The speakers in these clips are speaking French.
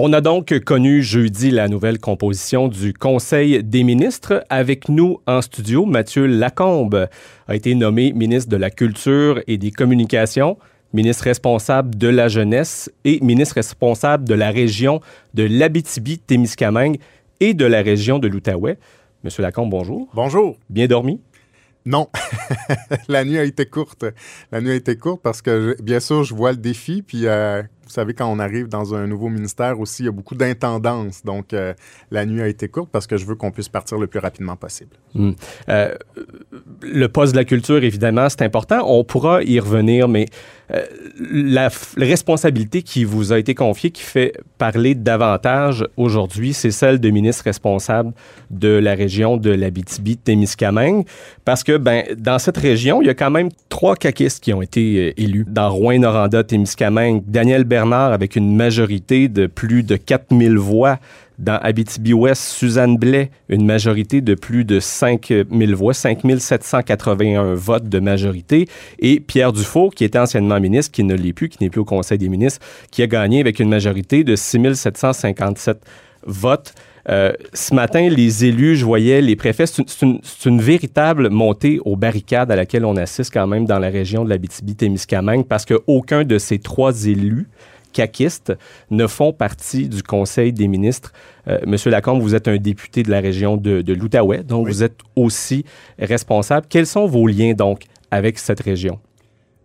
On a donc connu jeudi la nouvelle composition du Conseil des ministres. Avec nous en studio, Mathieu Lacombe a été nommé ministre de la Culture et des Communications, ministre responsable de la jeunesse et ministre responsable de la région de l'Abitibi-Témiscamingue et de la région de l'Outaouais. Monsieur Lacombe, bonjour. Bonjour. Bien dormi? Non, la nuit a été courte. La nuit a été courte parce que, bien sûr, je vois le défi, puis euh, vous savez, quand on arrive dans un nouveau ministère aussi, il y a beaucoup d'intendance. Donc, euh, la nuit a été courte parce que je veux qu'on puisse partir le plus rapidement possible. Hmm. Euh, le poste de la culture, évidemment, c'est important. On pourra y revenir, mais euh, la, responsabilité qui vous a été confiée, qui fait parler davantage aujourd'hui, c'est celle de ministre responsable de la région de l'Abitibi-Témiscamingue, parce que ben, dans cette région, il y a quand même trois caquistes qui ont été élus. Dans Rouen-Noranda-Témiscamingue, Daniel Bernard avec une majorité de plus de 4000 voix. Dans Abitibi-Ouest, Suzanne Blais, une majorité de plus de 5000 voix, 5781 votes de majorité. Et Pierre Dufault, qui était anciennement ministre, qui ne l'est plus, qui n'est plus au Conseil des ministres, qui a gagné avec une majorité de 6757 votes. Euh, ce matin, les élus, je voyais les préfets, c'est une, une, véritable montée aux barricades à laquelle on assiste quand même dans la région de l'Abitibi-Témiscamingue parce qu'aucun de ces trois élus caquistes ne font partie du Conseil des ministres. Euh, Monsieur Lacombe, vous êtes un député de la région de, l'Outaouais, donc vous êtes aussi responsable. Quels sont vos liens donc avec cette région?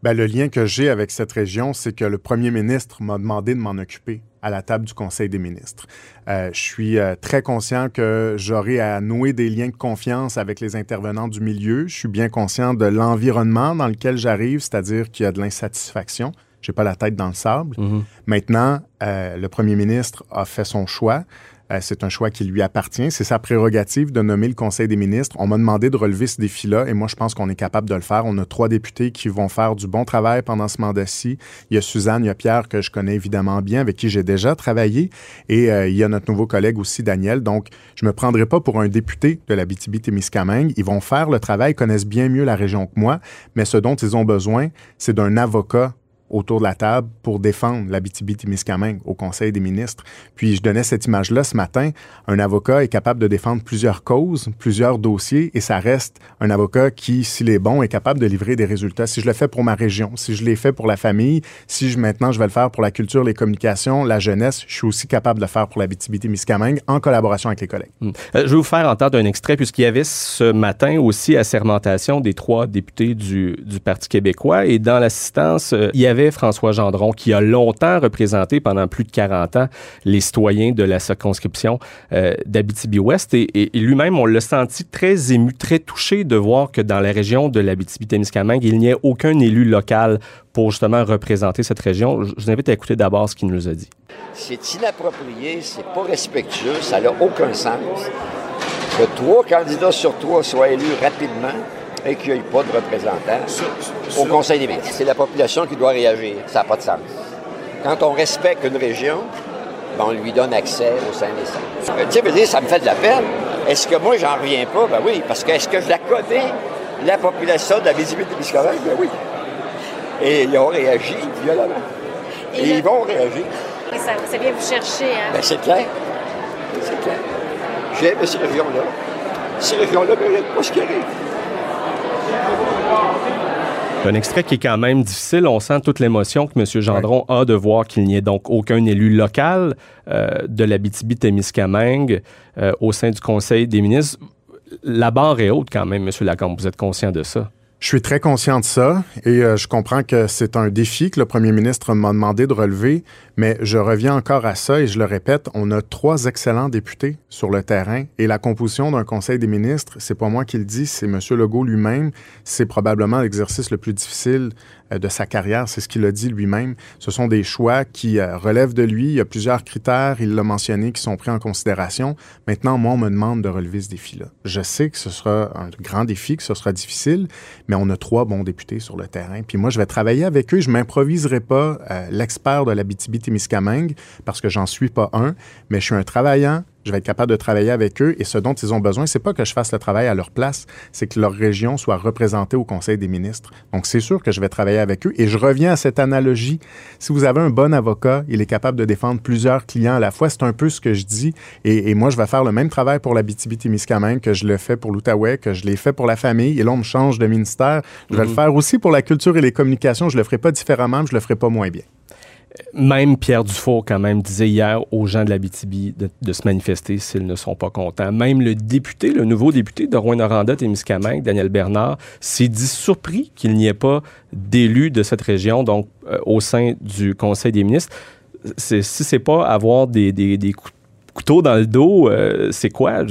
Bien, le lien que j'ai avec cette région, c'est que le premier ministre m'a demandé de m'en occuper à la table du Conseil des ministres. Euh, je suis euh, très conscient que j'aurai à nouer des liens de confiance avec les intervenants du milieu. Je suis bien conscient de l'environnement dans lequel j'arrive, c'est-à-dire qu'il y a de l'insatisfaction. Je n'ai pas la tête dans le sable. Mm-hmm. Maintenant, euh, le premier ministre a fait son choix. Euh, c'est un choix qui lui appartient. C'est sa prérogative de nommer le Conseil des ministres. On m'a demandé de relever ce défi-là et moi, je pense qu'on est capable de le faire. On a trois députés qui vont faire du bon travail pendant ce mandat-ci. Il y a Suzanne, il y a Pierre, que je connais évidemment bien, avec qui j'ai déjà travaillé. Et euh, il y a notre nouveau collègue aussi, Daniel. Donc, je ne me prendrai pas pour un député de la BTB-Témiscamingue. Ils vont faire le travail, connaissent bien mieux la région que moi, mais ce dont ils ont besoin, c'est d'un avocat autour de la table pour défendre l'Abitibi-Témiscamingue au Conseil des ministres. Puis je donnais cette image-là ce matin. Un avocat est capable de défendre plusieurs causes, plusieurs dossiers, et ça reste un avocat qui, s'il est bon, est capable de livrer des résultats. Si je le fais pour ma région, si je l'ai fait pour la famille, si je, maintenant je vais le faire pour la culture, les communications, la jeunesse, je suis aussi capable de le faire pour l'Abitibi-Témiscamingue en collaboration avec les collègues. Hmm. Euh, je vais vous faire entendre un extrait puisqu'il y avait ce matin aussi assermentation des trois députés du, du Parti québécois et dans l'assistance, euh, il y avait François Gendron, qui a longtemps représenté pendant plus de 40 ans les citoyens de la circonscription euh, d'Abitibi-Ouest. Et, lui-même, on l'a senti très ému, très touché de voir que dans la région de l'Abitibi-Témiscamingue, il n'y a aucun élu local pour justement représenter cette région. Je vous invite à écouter d'abord ce qu'il nous a dit. C'est inapproprié, c'est pas respectueux, ça n'a aucun sens que trois candidats sur trois soient élus rapidement et qu'il n'y ait pas de représentants au Conseil des ministres. C'est la population qui doit réagir. Ça n'a pas de sens. Quand on respecte une région, ben, on lui donne accès au sein des centres. Euh, tu sais, dire, ça me fait de la peine. Est-ce que moi, j'en reviens pas? Ben oui, parce que est-ce que je la connais, la population de la visibilité biscorale? Ben oui. Et ils ont réagi violemment. Et, ils vont réagir. Oui, ça, ça, vient vous chercher. Hein? Ben, c'est clair. C'est clair. J'aime ces régions-là. Ces régions-là méritent pas ce qui arrive. Un extrait qui est quand même difficile. On sent toute l'émotion que M. Gendron a de voir qu'il n'y ait donc aucun élu local euh, de l'Abitibi-Témiscamingue euh, au sein du Conseil des ministres. La barre est haute quand même, M. Lacombe. Vous êtes conscient de ça? Je suis très conscient de ça et euh, je comprends que c'est un défi que le premier ministre m'a demandé de relever, mais je reviens encore à ça et je le répète, on a trois excellents députés sur le terrain et la composition d'un conseil des ministres, c'est pas moi qui le dis, c'est M. Legault lui-même. C'est probablement l'exercice le plus difficile de sa carrière, c'est ce qu'il a dit lui-même. Ce sont des choix qui euh, relèvent de lui. Il y a plusieurs critères, il l'a mentionné, qui sont pris en considération. Maintenant, moi, on me demande de relever ce défi-là. Je sais que ce sera un grand défi, que ce sera difficile, mais on a trois bons députés sur le terrain. Puis moi, je vais travailler avec eux. Je m'improviserai pas euh, l'expert de la BTB-Témiscamingue parce que j'en suis pas un, mais je suis un travaillant, je vais être capable de travailler avec eux et ce dont ils ont besoin, c'est pas que je fasse le travail à leur place, c'est que leur région soit représentée au Conseil des ministres. Donc, c'est sûr que je vais travailler avec eux et je reviens à cette analogie. Si vous avez un bon avocat, il est capable de défendre plusieurs clients à la fois. C'est un peu ce que je dis et, moi, je vais faire le même travail pour la BTB-Témiscamingue que je le fais pour l'Outaouais, que je l'ai fait pour la famille et là, on me change de ministère. Je vais le mhm. faire aussi pour la culture et les communications. Je le ferai pas différemment, mais je le ferai pas moins bien même Pierre Dufour, quand même, disait hier aux gens de la BTB de, se manifester s'ils ne sont pas contents. Même le député, le nouveau député de Rouen-Noranda et Miscamingue, Daniel Bernard, s'est dit surpris qu'il n'y ait pas d'élus de cette région, donc euh, au sein du Conseil des ministres. Si c'est pas avoir des, des, couteaux dans le dos, euh, c'est quoi?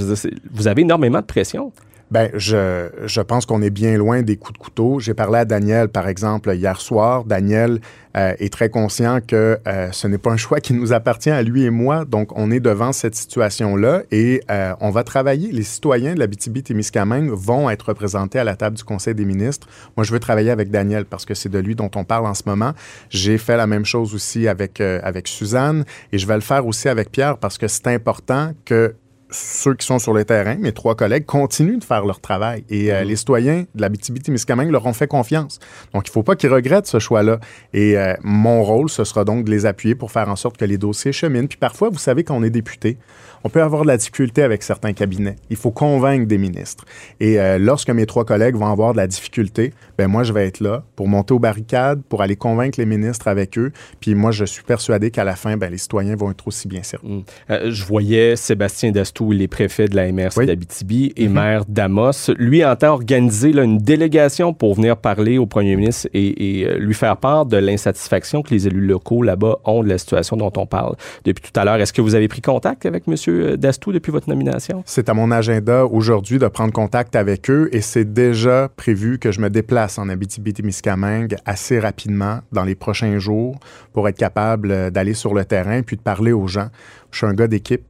vous avez énormément de pression. Ben, je, je pense qu'on est bien loin des coups de couteau. J'ai parlé à Daniel, par exemple, hier soir. Daniel euh, est très conscient que euh, ce n'est pas un choix qui nous appartient à lui et moi. Donc, on est devant cette situation-là et euh, on va travailler. Les citoyens de la BTB-Témiscamingue vont être représentés à la table du Conseil des ministres. Moi, je veux travailler avec Daniel parce que c'est de lui dont on parle en ce moment. J'ai fait la même chose aussi avec, avec Suzanne et je vais le faire aussi avec Pierre parce que c'est important que ceux qui sont sur le terrain, mes trois collègues, continuent de faire leur travail. Et euh, mm-hmm. les citoyens de la BTB-Témiscamingue leur ont fait confiance. Donc, il ne faut pas qu'ils regrettent ce choix-là. Et euh, mon rôle, ce sera donc de les appuyer pour faire en sorte que les dossiers cheminent. Puis parfois, vous savez, quand on est député, on peut avoir de la difficulté avec certains cabinets. Il faut convaincre des ministres. Et euh, lorsque mes trois collègues vont avoir de la difficulté, ben moi, je vais être là pour monter aux barricades, pour aller convaincre les ministres avec eux. Puis moi, je suis persuadé qu'à la fin, ben, les citoyens vont être aussi bien servis. Euh, je voyais Sébastien Dastou, il est préfet de la MRC d'Abitibi et mm-hmm. maire d'Amos. Lui entend organiser une délégation pour venir parler au premier ministre et, euh, lui faire part de l'insatisfaction que les élus locaux là-bas ont de la situation dont on parle depuis tout à l'heure. Est-ce que vous avez pris contact avec monsieur Dastou depuis votre nomination? C'est à mon agenda aujourd'hui de prendre contact avec eux et c'est déjà prévu que je me déplace en Abitibi-Témiscamingue assez rapidement dans les prochains jours pour être capable d'aller sur le terrain puis de parler aux gens. Je suis un gars d'équipe.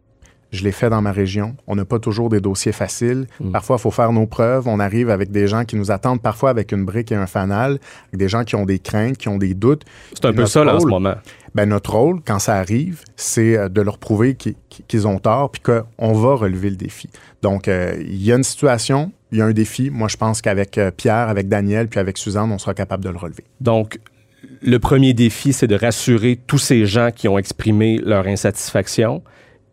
Je l'ai fait dans ma région. On n'a pas toujours des dossiers faciles. Mm. Parfois, il faut faire nos preuves. On arrive avec des gens qui nous attendent parfois avec une brique et un fanal, avec des gens qui ont des craintes, qui ont des doutes. C'est un peu ça, là, en ce moment. Ben, notre rôle, quand ça arrive, c'est euh, de leur prouver qu'ils ont tort puis qu'on va relever le défi. Donc, euh, il y a une situation, il y a un défi. Moi, je pense qu'avec euh, Pierre, avec Daniel puis avec Suzanne, on sera capable de le relever. Donc, le premier défi, c'est de rassurer tous ces gens qui ont exprimé leur insatisfaction.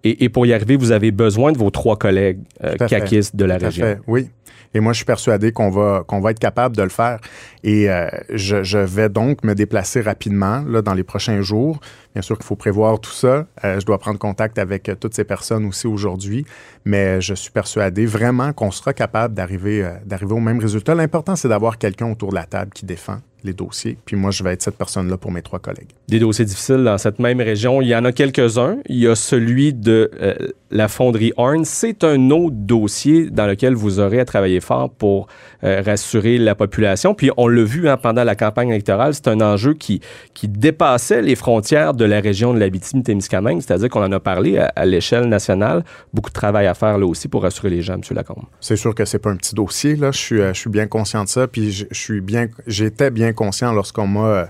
Et, pour y arriver, vous avez besoin de vos trois collègues euh, de la région. Fait. Oui, et moi, je suis persuadé qu'on va, qu'on va être capable de le faire. Et euh, je, je, vais donc me déplacer rapidement là, dans les prochains jours. Bien sûr qu'il faut prévoir tout ça. Euh, je dois prendre contact avec euh, toutes ces personnes aussi aujourd'hui. Mais je suis persuadé vraiment qu'on sera capable d'arriver, d'arriver au même résultat. L'important, c'est d'avoir quelqu'un autour de la table qui défend les dossiers. Puis moi, je vais être cette personne-là pour mes trois collègues. Des dossiers difficiles dans cette même région, il y en a quelques-uns. Il y a celui de euh, la fonderie Horn. C'est un autre dossier dans lequel vous aurez à travailler fort pour euh, rassurer la population. Puis on l'a vu hein, pendant la campagne électorale, c'est un enjeu qui, dépassait les frontières de la région de l'Abitibi-Témiscamingue, c'est-à-dire qu'on en a parlé à, l'échelle nationale. Beaucoup de travail à faire là aussi pour rassurer les gens, M. Lacombe. C'est sûr que c'est pas un petit dossier. Là. Je, suis, euh, bien conscient de ça. Puis j'étais bien conscient lorsqu'on m'a euh,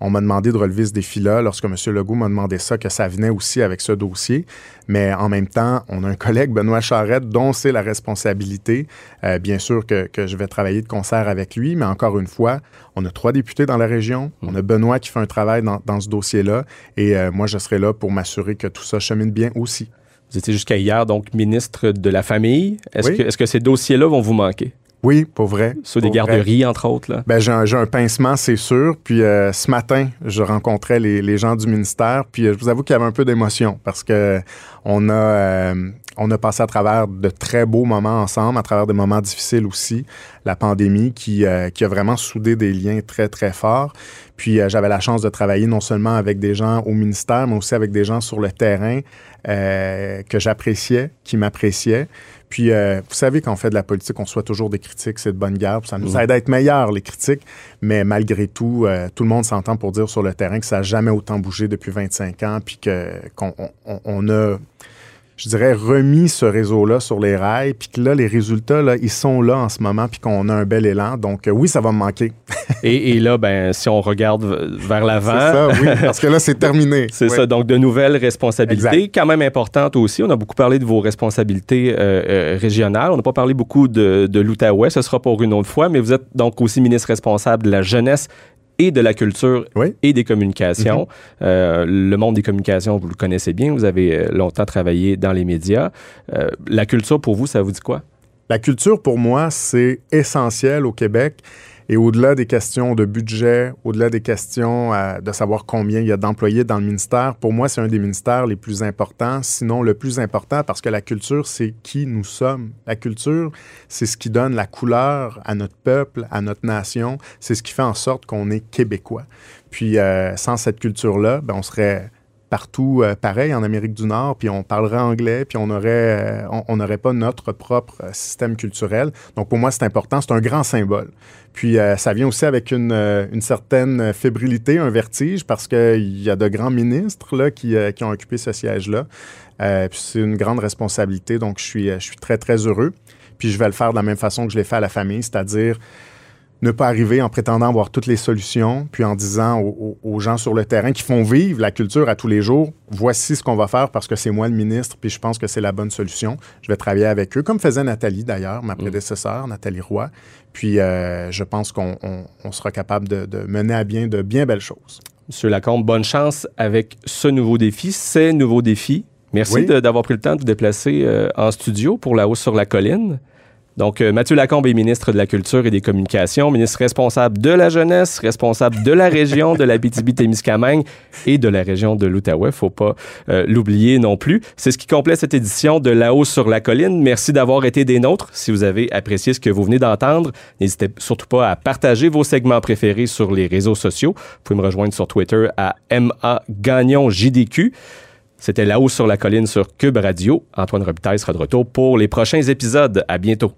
on m'a demandé de relever ce défi-là lorsque M. Legault m'a demandé ça, que ça venait aussi avec ce dossier. Mais en même temps, on a un collègue, Benoît Charette, dont c'est la responsabilité. Euh, bien sûr que, je vais travailler de concert avec lui, mais encore une fois, on a trois députés dans la région. On a Benoît qui fait un travail dans, ce dossier-là. Et euh, moi, je serai là pour m'assurer que tout ça chemine bien aussi. Vous étiez jusqu'à hier, donc, ministre de la Famille. Est-ce que, est -ce que ces dossiers-là vont vous manquer? Oui, pour vrai. Sur des pour vrai. garderies, entre autres. Là. Ben, j'ai un, un pincement, c'est sûr. Puis euh, ce matin, je rencontrais les, les gens du ministère. Puis euh, je vous avoue qu'il y avait un peu d'émotion parce que on a, euh, on a passé à travers de très beaux moments ensemble, à travers des moments difficiles aussi. La pandémie qui, qui a vraiment soudé des liens très, très forts. Puis j'avais la chance de travailler non seulement avec des gens au ministère, mais aussi avec des gens sur le terrain euh, que j'appréciais, qui m'appréciaient. Puis, euh, vous savez, quand on fait de la politique, on soit toujours des critiques, c'est de bonne guerre. Ça nous aide à être meilleurs, les critiques. Mais malgré tout, euh, tout le monde s'entend pour dire sur le terrain que ça n'a jamais autant bougé depuis 25 ans, puis qu'on on, on a, je dirais, remis ce réseau-là sur les rails, puis que là, les résultats, là, ils sont là en ce moment, puis qu'on a un bel élan. Donc, euh, oui, ça va me manquer. Et, et là, ben, si on regarde vers C'est l'avant, ça, oui, parce que là, c'est terminé. C'est Oui. ça, donc de nouvelles responsabilités, Exact. quand même importantes aussi. On a beaucoup parlé de vos responsabilités euh, euh, régionales. On n'a pas parlé beaucoup de, de l'Outaouais, ce sera pour une autre fois, mais vous êtes donc aussi ministre responsable de la jeunesse et de la culture Oui. Mm-hmm. et des communications. Euh, le monde des communications, vous le connaissez bien, vous avez euh, longtemps travaillé dans les médias. Euh, la culture, pour vous, ça vous dit quoi? La culture, pour moi, c'est essentiel au Québec. Et au-delà des questions de budget, au-delà des questions euh, de savoir combien il y a d'employés dans le ministère, pour moi, c'est un des ministères les plus importants, sinon le plus important, parce que la culture, c'est qui nous sommes. La culture, c'est ce qui donne la couleur à notre peuple, à notre nation. C'est ce qui fait en sorte qu'on est québécois. Puis, euh, sans cette culture-là, ben, on serait partout euh, pareil en Amérique du Nord, puis on parlerait anglais, puis on aurait, euh, on- on n'aurait pas notre propre euh, système culturel. Donc pour moi, c'est important, c'est un grand symbole. Puis ça vient aussi avec une, une certaine fébrilité, un vertige, parce qu'il y a de grands ministres là, qui, qui ont occupé ce siège-là. Puis c'est une grande responsabilité, donc je suis, je suis très, très heureux. Puis je vais le faire de la même façon que je l'ai fait à la famille, c'est-à-dire ne pas arriver en prétendant avoir toutes les solutions, puis en disant aux, gens sur le terrain qui font vivre la culture à tous les jours, voici ce qu'on va faire parce que c'est moi le ministre, puis je pense que c'est la bonne solution. Je vais travailler avec eux, comme faisait Nathalie d'ailleurs, ma prédécesseur, Nathalie Roy. Puis euh, je pense qu'on on- on sera capable de, de mener à bien de bien belles choses. Monsieur Lacombe, bonne chance avec ce nouveau défi, ces nouveaux défis. Merci Oui. d'avoir pris le temps de vous déplacer euh, en studio pour la hausse sur la colline. Donc, euh, Mathieu Lacombe est ministre de la Culture et des Communications, ministre responsable de la jeunesse, responsable de la région de la témiscamingue et de la région de l'Outaouais. Faut pas euh, l'oublier non plus. C'est ce qui complète cette édition de La hausse sur la colline. Merci d'avoir été des nôtres. Si vous avez apprécié ce que vous venez d'entendre, n'hésitez surtout pas à partager vos segments préférés sur les réseaux sociaux. Vous pouvez me rejoindre sur Twitter à MA Gagnon JDQ. C'était La hausse sur la colline sur Cube Radio. Antoine Robitaille sera de retour pour les prochains épisodes. À bientôt.